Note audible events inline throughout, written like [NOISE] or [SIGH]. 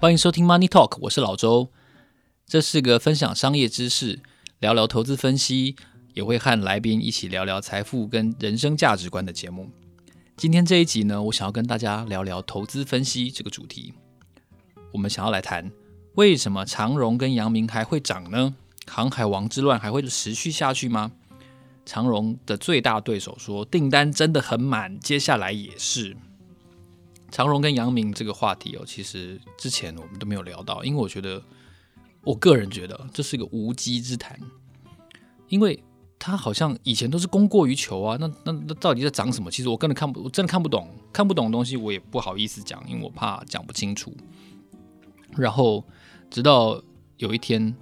欢迎收听 Money Talk，我是老周。这是个分享商业知识、聊聊投资分析，也会和来宾一起聊聊财富跟人生价值观的节目。今天这一集呢，我想要跟大家聊聊投资分析这个主题。我们想要来谈，为什么长荣跟阳明还会涨呢？航海王之乱还会持续下去吗？长荣的最大对手说订单真的很满，接下来也是。长荣跟杨明这个话题哦，其实之前我们都没有聊到，因为我觉得，我个人觉得这是一个无稽之谈，因为他好像以前都是供过于求啊，那那那到底在涨什么？其实我根本看不，我真的看不懂，看不懂的东西我也不好意思讲，因为我怕讲不清楚。然后直到有一天。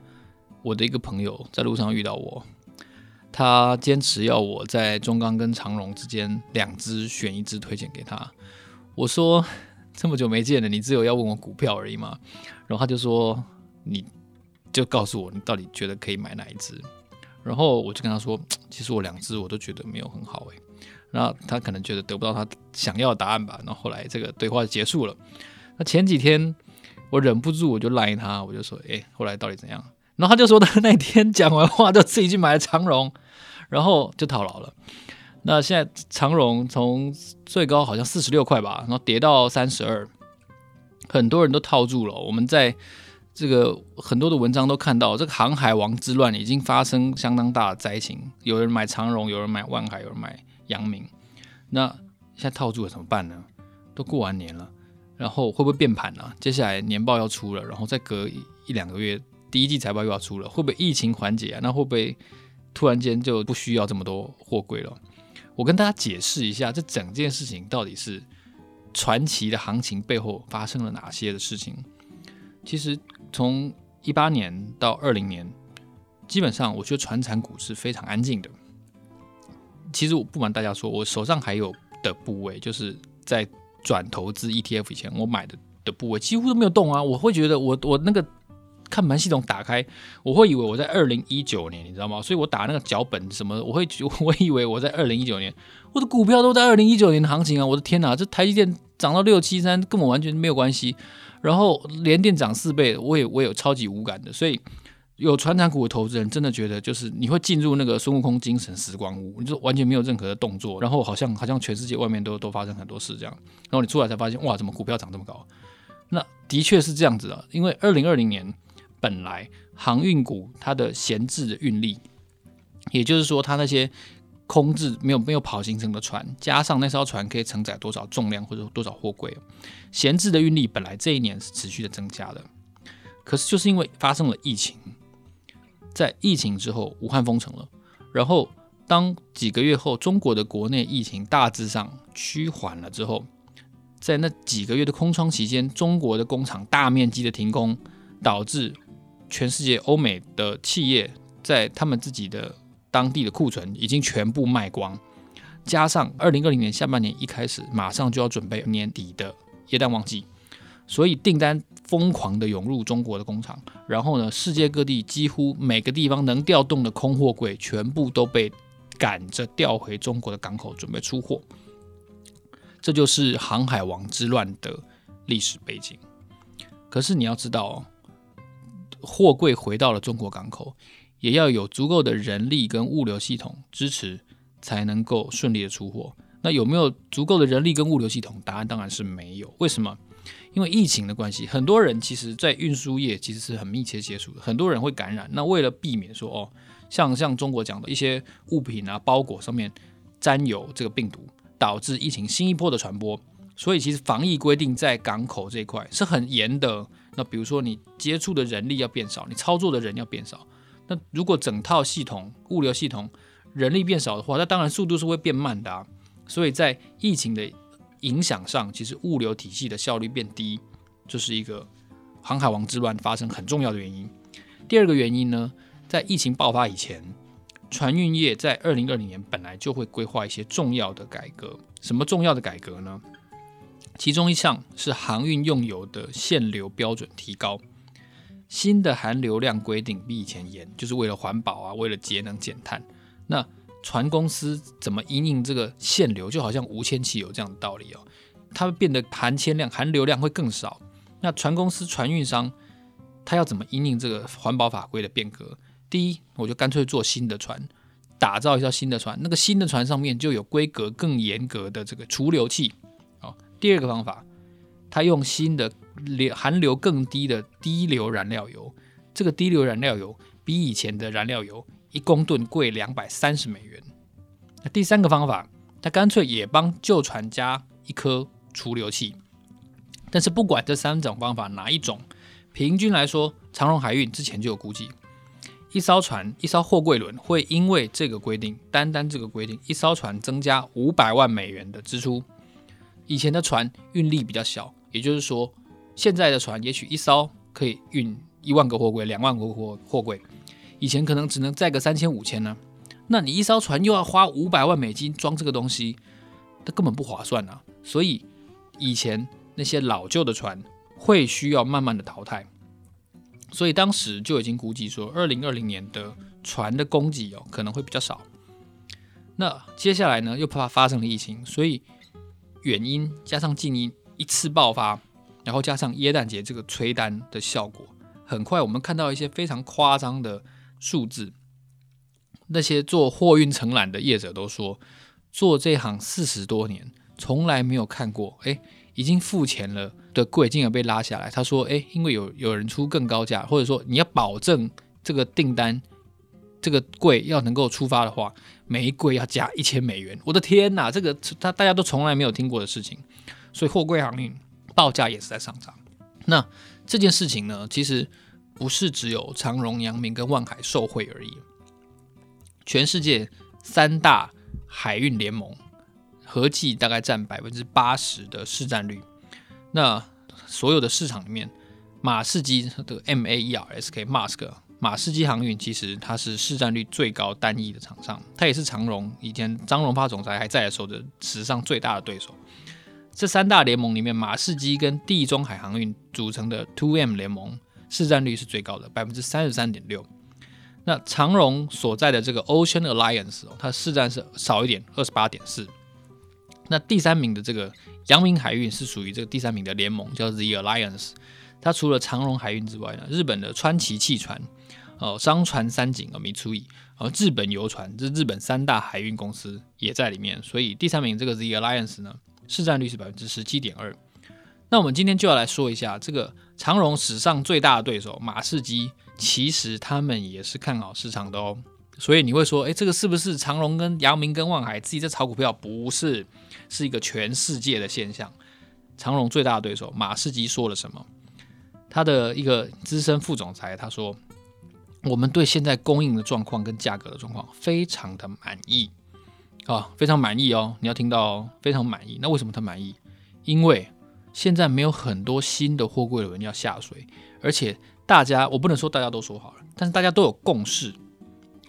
我的一个朋友在路上遇到我，他坚持要我在中钢跟长荣之间两支选一支推荐给他。我说这么久没见了，你只有要问我股票而已嘛？然后他就说，你就告诉我你到底觉得可以买哪一只。然后我就跟他说，其实我两只我都觉得没有很好诶。然后他可能觉得得不到他想要的答案吧。然后后来这个对话就结束了。那前几天我忍不住我就赖他，我就说，诶，后来到底怎样？然后他就说他那天讲完话就自己去买了长荣，然后就套牢了。那现在长荣从最高好像四十六块吧，然后跌到三十二，很多人都套住了。我们在这个很多的文章都看到，这个航海王之乱已经发生相当大的灾情，有人买长荣，有人买万海，有人买阳明。那现在套住了怎么办呢？都过完年了，然后会不会变盘呢？接下来年报要出了，然后再隔一两个月。第一季财报又要出了，会不会疫情缓解啊？那会不会突然间就不需要这么多货柜了？我跟大家解释一下，这整件事情到底是传奇的行情背后发生了哪些的事情？其实从一八年到二零年，基本上我觉得传产股是非常安静的。其实我不瞒大家说，我手上还有的部位，就是在转投资 ETF 以前我买的的部位几乎都没有动啊。我会觉得我我那个。看盘系统打开，我会以为我在二零一九年，你知道吗？所以我打那个脚本什么，我会 [LAUGHS] 我以为我在二零一九年，我的股票都在二零一九年的行情啊！我的天哪，这台积电涨到六七三，跟我完全没有关系。然后连电涨四倍，我也我也有超级无感的。所以有传产股的投资人真的觉得，就是你会进入那个孙悟空精神时光屋，你就完全没有任何的动作，然后好像好像全世界外面都都发生很多事这样，然后你出来才发现，哇，怎么股票涨这么高？那的确是这样子的，因为二零二零年。本来航运股它的闲置的运力，也就是说，它那些空置没有没有跑行程的船，加上那艘船可以承载多少重量或者多少货柜，闲置的运力本来这一年是持续的增加的。可是就是因为发生了疫情，在疫情之后，武汉封城了，然后当几个月后中国的国内疫情大致上趋缓了之后，在那几个月的空窗期间，中国的工厂大面积的停工，导致全世界欧美的企业在他们自己的当地的库存已经全部卖光，加上二零二零年下半年一开始，马上就要准备年底的耶诞旺季，所以订单疯狂的涌入中国的工厂，然后呢，世界各地几乎每个地方能调动的空货柜全部都被赶着调回中国的港口准备出货，这就是航海王之乱的历史背景。可是你要知道哦。货柜回到了中国港口，也要有足够的人力跟物流系统支持，才能够顺利的出货。那有没有足够的人力跟物流系统？答案当然是没有。为什么？因为疫情的关系，很多人其实在运输业其实是很密切接触的，很多人会感染。那为了避免说哦，像像中国讲的一些物品啊、包裹上面沾有这个病毒，导致疫情新一波的传播，所以其实防疫规定在港口这一块是很严的。那比如说，你接触的人力要变少，你操作的人要变少。那如果整套系统、物流系统人力变少的话，那当然速度是会变慢的啊。所以在疫情的影响上，其实物流体系的效率变低，这是一个航海王之乱发生很重要的原因。第二个原因呢，在疫情爆发以前，船运业在二零二零年本来就会规划一些重要的改革。什么重要的改革呢？其中一项是航运用油的限流标准提高，新的含流量规定比以前严，就是为了环保啊，为了节能减碳。那船公司怎么因应这个限流，就好像无铅汽油这样的道理哦，它会变得含铅量、含流量会更少。那船公司、船运商他要怎么因应这个环保法规的变革？第一，我就干脆做新的船，打造一艘新的船，那个新的船上面就有规格更严格的这个除硫器。第二个方法，他用新的流含硫更低的低硫燃料油，这个低硫燃料油比以前的燃料油一公吨贵两百三十美元。那第三个方法，他干脆也帮旧船加一颗除硫器。但是不管这三种方法哪一种，平均来说，长荣海运之前就有估计，一艘船一艘货柜轮会因为这个规定，单单这个规定，一艘船增加五百万美元的支出。以前的船运力比较小，也就是说，现在的船也许一艘可以运一万个货柜、两万个货货柜，以前可能只能载个三千五千呢。那你一艘船又要花五百万美金装这个东西，它根本不划算啊！所以以前那些老旧的船会需要慢慢的淘汰，所以当时就已经估计说，二零二零年的船的供给哦可能会比较少。那接下来呢，又怕发生了疫情，所以远因加上近音一次爆发，然后加上耶诞节这个催单的效果，很快我们看到一些非常夸张的数字。那些做货运承揽的业者都说，做这行四十多年，从来没有看过，哎，已经付钱了的柜竟然被拉下来。他说，哎，因为有有人出更高价，或者说你要保证这个订单，这个柜要能够出发的话，每一柜要加一千美元。我的天哪，这个他大家都从来没有听过的事情，所以货柜航运报价也是在上涨。那这件事情呢，其实不是只有长荣、阳明跟万海受惠而已。全世界三大海运联盟合计大概占百分之八十的市占率。那所有的市场里面，马士基的 M A E R S K Mask 马士基航运其实它是市占率最高单一的厂商，它也是长荣以前张荣发总裁还在的时候的史上最大的对手。这三大联盟里面，马士基跟地中海航运组成的 Two M 联盟市占率是最高的，百分之三十三点六。那长荣所在的这个 Ocean Alliance 哦，它市占是少一点，二十八点四。那第三名的这个阳明海运是属于这个第三名的联盟，叫 The Alliance。它除了长荣海运之外呢，日本的川崎汽船、哦商船三井啊、米醋伊，呃日本游船，这日本三大海运公司也在里面。所以第三名这个 The Alliance 呢，市占率是百分之十七点二。那我们今天就要来说一下这个长荣史上最大的对手马士基。其实他们也是看好市场的哦，所以你会说，诶，这个是不是长荣跟阳明跟望海自己在炒股票？不是，是一个全世界的现象。长荣最大的对手马士基说了什么？他的一个资深副总裁他说：“我们对现在供应的状况跟价格的状况非常的满意啊，非常满意哦。你要听到哦，非常满意。那为什么他满意？因为现在没有很多新的货柜轮要下水，而且。”大家，我不能说大家都说好了，但是大家都有共识，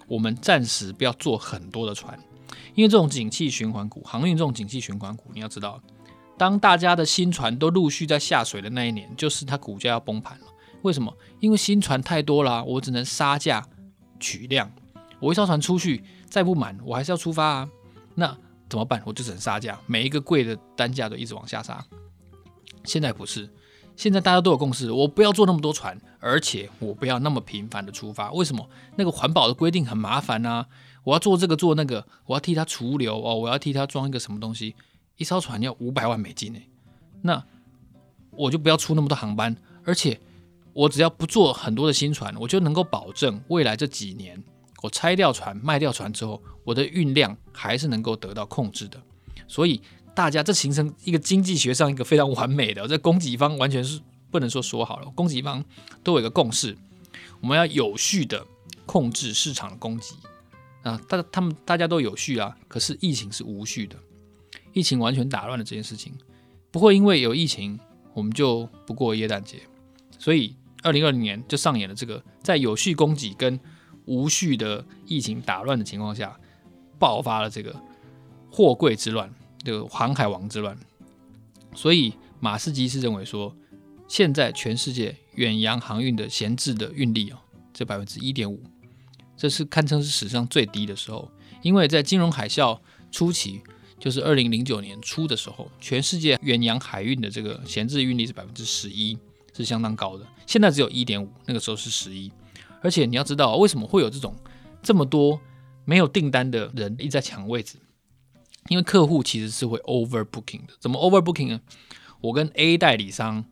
我们暂时不要做很多的船，因为这种景气循环股，航运这种景气循环股，你要知道，当大家的新船都陆续在下水的那一年，就是它股价要崩盘了。为什么？因为新船太多了，我只能杀价取量。我一艘船出去再不满，我还是要出发啊。那怎么办？我就只能杀价，每一个贵的单价都一直往下杀。现在不是。现在大家都有共识，我不要做那么多船，而且我不要那么频繁的出发。为什么？那个环保的规定很麻烦啊！我要做这个做那个，我要替他除硫哦，我要替他装一个什么东西，一艘船要五百万美金呢。那我就不要出那么多航班，而且我只要不做很多的新船，我就能够保证未来这几年我拆掉船卖掉船之后，我的运量还是能够得到控制的。所以。大家这形成一个经济学上一个非常完美的，这供给方完全是不能说说好了，供给方都有一个共识，我们要有序的控制市场的供给啊，大他们大家都有序啊，可是疫情是无序的，疫情完全打乱了这件事情，不会因为有疫情我们就不过耶诞节，所以二零二零年就上演了这个在有序供给跟无序的疫情打乱的情况下，爆发了这个货柜之乱。这个航海王之乱，所以马士基是认为说，现在全世界远洋航运的闲置的运力哦，这百分之一点五，这是堪称是史上最低的时候。因为在金融海啸初期，就是二零零九年初的时候，全世界远洋海运的这个闲置运力是百分之十一，是相当高的。现在只有一点五，那个时候是十一。而且你要知道，为什么会有这种这么多没有订单的人一直在抢位置？因为客户其实是会 overbooking 的。怎么 overbooking 呢？我跟 A 代理商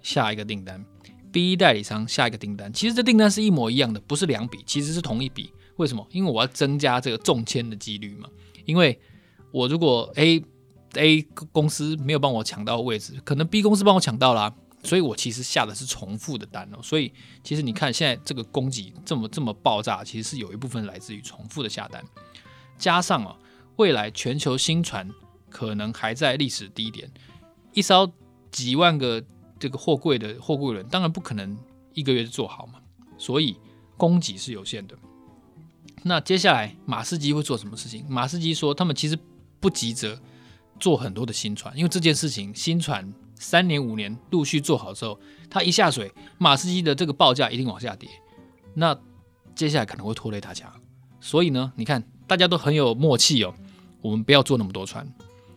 下一个订单，B 代理商下一个订单，其实这订单是一模一样的，不是两笔，其实是同一笔。为什么？因为我要增加这个中签的几率嘛。因为我如果 A A 公司没有帮我抢到位置，可能 B 公司帮我抢到了，所以我其实下的是重复的单哦。所以其实你看现在这个供给这么这么爆炸，其实是有一部分来自于重复的下单，加上啊，未来全球新船可能还在历史低点，一艘几万个这个货柜的货柜轮，当然不可能一个月就做好嘛，所以供给是有限的。那接下来马士基会做什么事情？马士基说，他们其实不急着做很多的新船，因为这件事情新船三年五年陆续做好之后，它一下水，马士基的这个报价一定往下跌。那接下来可能会拖累大家。所以呢，你看大家都很有默契哦，我们不要做那么多船，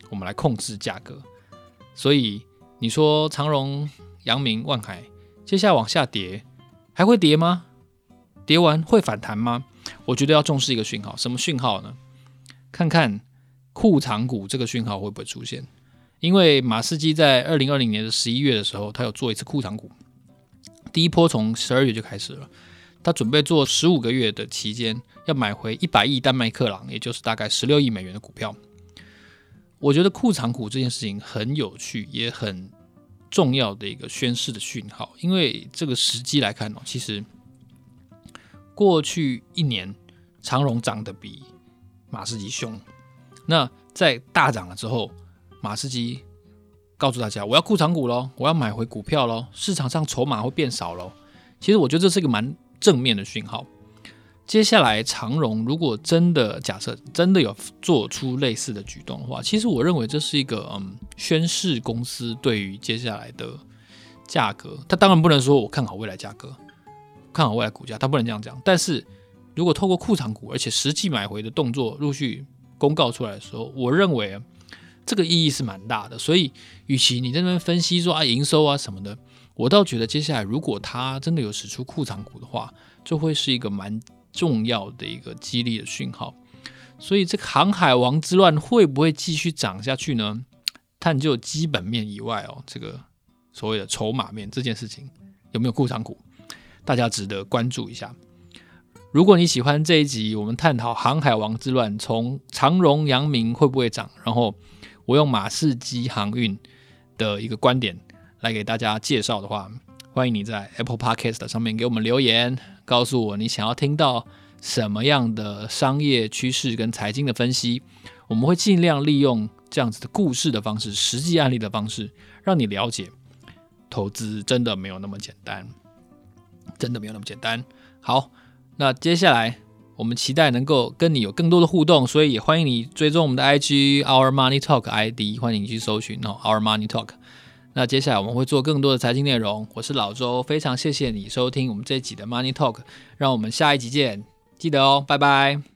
我们来控制价格。所以你说长荣、阳明、万海接下来往下跌，还会跌吗？跌完会反弹吗？我觉得要重视一个讯号，什么讯号呢？看看库藏股这个讯号会不会出现？因为马士基在二零二零年的十一月的时候，他有做一次库藏股，第一波从十二月就开始了，他准备做十五个月的期间，要买回一百亿丹麦克朗，也就是大概十六亿美元的股票。我觉得库藏股这件事情很有趣，也很重要的一个宣示的讯号，因为这个时机来看哦，其实。过去一年，长荣涨得比马士基凶。那在大涨了之后，马士基告诉大家：“我要库藏股喽，我要买回股票喽，市场上筹码会变少喽。”其实我觉得这是一个蛮正面的讯号。接下来，长荣如果真的假设真的有做出类似的举动的话，其实我认为这是一个嗯宣示公司对于接下来的价格。他当然不能说我看好未来价格。看好未来股价，他不能这样讲。但是如果透过库藏股，而且实际买回的动作陆续公告出来的时候，我认为这个意义是蛮大的。所以，与其你在那边分析说啊营收啊什么的，我倒觉得接下来如果他真的有使出库藏股的话，就会是一个蛮重要的一个激励的讯号。所以，这个航海王之乱会不会继续涨下去呢？探究基本面以外哦，这个所谓的筹码面这件事情有没有库藏股？大家值得关注一下。如果你喜欢这一集，我们探讨航海王之乱，从长荣、阳明会不会涨，然后我用马士基航运的一个观点来给大家介绍的话，欢迎你在 Apple Podcast 上面给我们留言，告诉我你想要听到什么样的商业趋势跟财经的分析。我们会尽量利用这样子的故事的方式、实际案例的方式，让你了解投资真的没有那么简单。真的没有那么简单。好，那接下来我们期待能够跟你有更多的互动，所以也欢迎你追踪我们的 IG Our Money Talk ID，欢迎你去搜寻哦，Our Money Talk。那接下来我们会做更多的财经内容。我是老周，非常谢谢你收听我们这一集的 Money Talk，让我们下一集见，记得哦，拜拜。